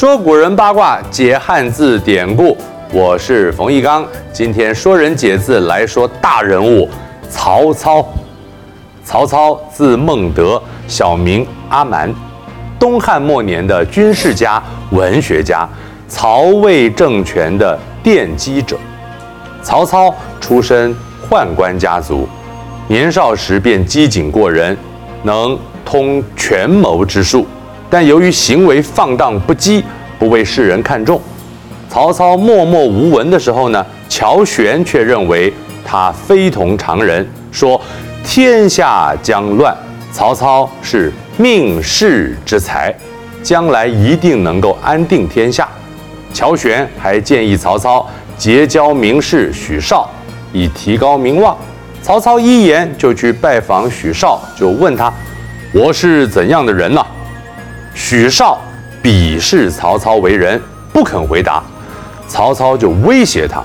说古人八卦，解汉字典故。我是冯翊纲，今天说人解字来说大人物曹操。曹操字孟德，小名阿瞒，东汉末年的军事家、文学家，曹魏政权的奠基者。曹操出身宦官家族，年少时便机警过人，能通权谋之术。但由于行为放荡不羁，不被世人看重。曹操默默无闻的时候呢，乔玄却认为他非同常人，说天下将乱，曹操是命世之才，将来一定能够安定天下。乔玄还建议曹操结交名士许绍，以提高名望。曹操一言就去拜访许绍，就问他：“我是怎样的人呢？”许绍鄙视曹操为人，不肯回答。曹操就威胁他，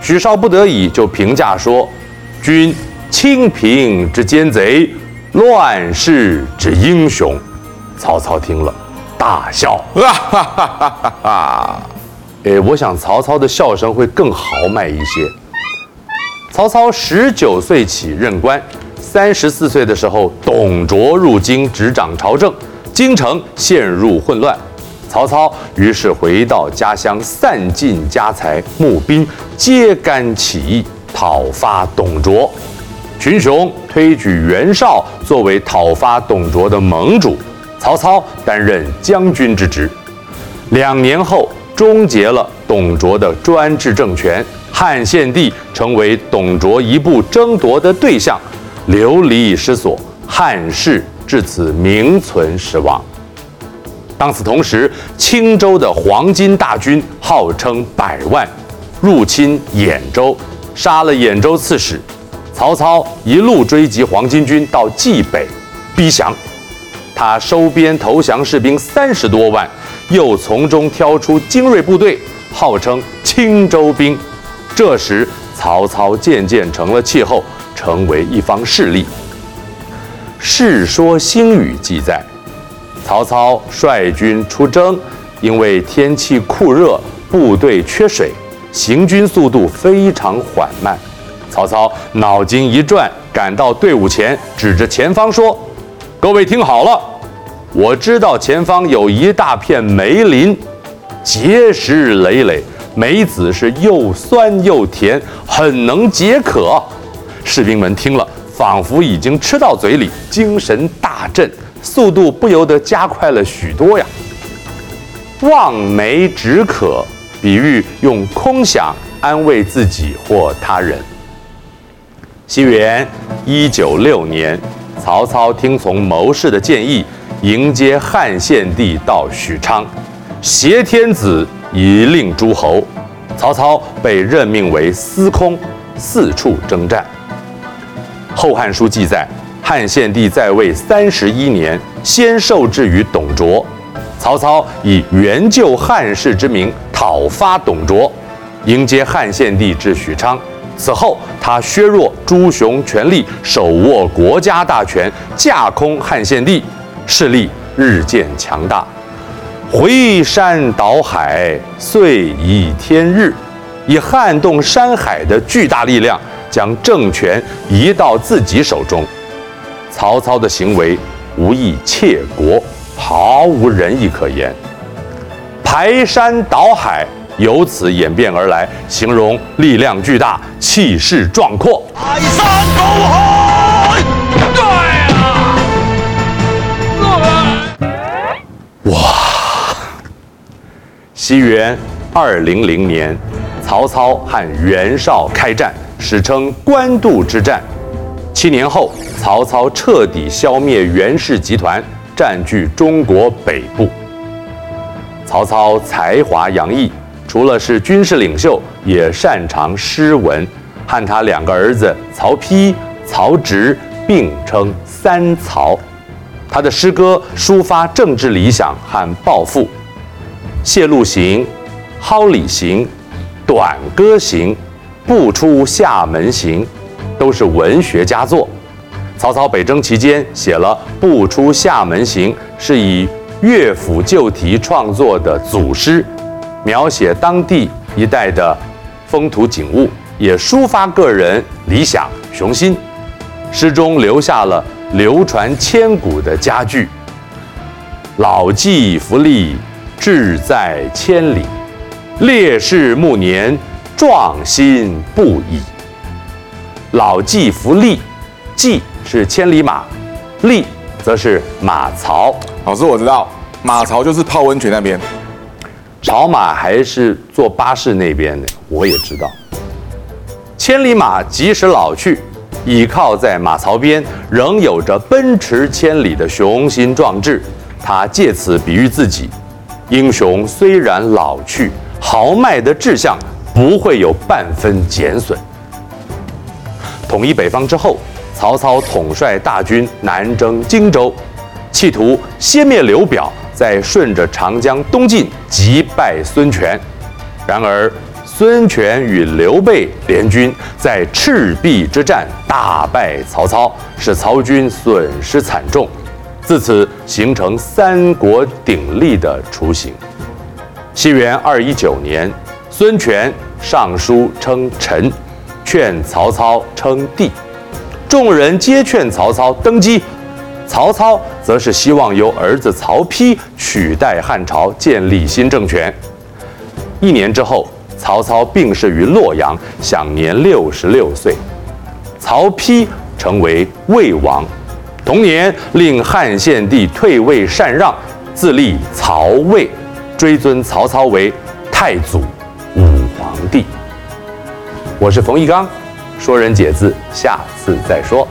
许绍不得已就评价说：“君清平之奸贼，乱世之英雄。”曹操听了大笑，哈哈哈哈哈！哎，我想曹操的笑声会更豪迈一些。曹操十九岁起任官，三十四岁的时候，董卓入京执掌朝政。京城陷入混乱，曹操于是回到家乡，散尽家财，募兵揭竿起义，讨伐董卓。群雄推举袁绍作为讨伐董卓的盟主，曹操担任将军之职。两年后，终结了董卓的专制政权，汉献帝成为董卓一步争夺的对象，流离失所，汉室。至此名存实亡。当此同时，青州的黄巾大军号称百万，入侵兖州，杀了兖州刺史。曹操一路追击黄巾军到冀北，逼降。他收编投降士兵三十多万，又从中挑出精锐部队，号称青州兵。这时，曹操渐渐成了气候，成为一方势力。《世说新语》记载，曹操率军出征，因为天气酷热，部队缺水，行军速度非常缓慢。曹操脑筋一转，赶到队伍前，指着前方说：“各位听好了，我知道前方有一大片梅林，结实累累，梅子是又酸又甜，很能解渴。”士兵们听了。仿佛已经吃到嘴里，精神大振，速度不由得加快了许多呀。望梅止渴，比喻用空想安慰自己或他人。西元一九六年，曹操听从谋士的建议，迎接汉献帝到许昌，挟天子以令诸侯。曹操被任命为司空，四处征战。《后汉书》记载，汉献帝在位三十一年，先受制于董卓。曹操以援救汉室之名讨伐董卓，迎接汉献帝至许昌。此后，他削弱诸雄权力，手握国家大权，架空汉献帝，势力日渐强大，回山倒海，遂移天日，以撼动山海的巨大力量。将政权移到自己手中，曹操的行为无异窃国，毫无仁义可言。排山倒海由此演变而来，形容力量巨大，气势壮阔。排山倒海，对啊！哇！西元二零零年，曹操和袁绍开战。史称官渡之战。七年后，曹操彻底消灭袁氏集团，占据中国北部。曹操才华洋溢，除了是军事领袖，也擅长诗文，和他两个儿子曹丕、曹植并称“三曹”。他的诗歌抒发政治理想和抱负，《谢鹿行》《蒿里行》《短歌行》。不出厦门行，都是文学佳作。曹操北征期间写了《不出厦门行》，是以乐府旧题创作的组诗，描写当地一带的风土景物，也抒发个人理想雄心。诗中留下了流传千古的佳句：“老骥伏枥，志在千里；烈士暮年，壮心不已。”老骥伏枥，骥是千里马，枥则是马槽。老师，我知道马槽就是泡温泉那边。跑马还是坐巴士那边的，我也知道。千里马即使老去，倚靠在马槽边，仍有着奔驰千里的雄心壮志。他借此比喻自己：英雄虽然老去，豪迈的志向不会有半分减损。统一北方之后，曹操统帅大军南征荆州，企图先灭刘表，再顺着长江东进，击败孙权。然而，孙权与刘备联军在赤壁之战大败曹操，使曹军损失惨重，自此形成三国鼎立的雏形。西元二一九年，孙权上书称臣。劝曹操称帝，众人皆劝曹操登基，曹操则是希望由儿子曹丕取代汉朝，建立新政权。一年之后，曹操病逝于洛阳，享年六十六岁。曹丕成为魏王，同年令汉献帝退位禅让，自立曹魏，追尊曹操为太祖武皇帝。我是冯玉刚，说人解字，下次再说。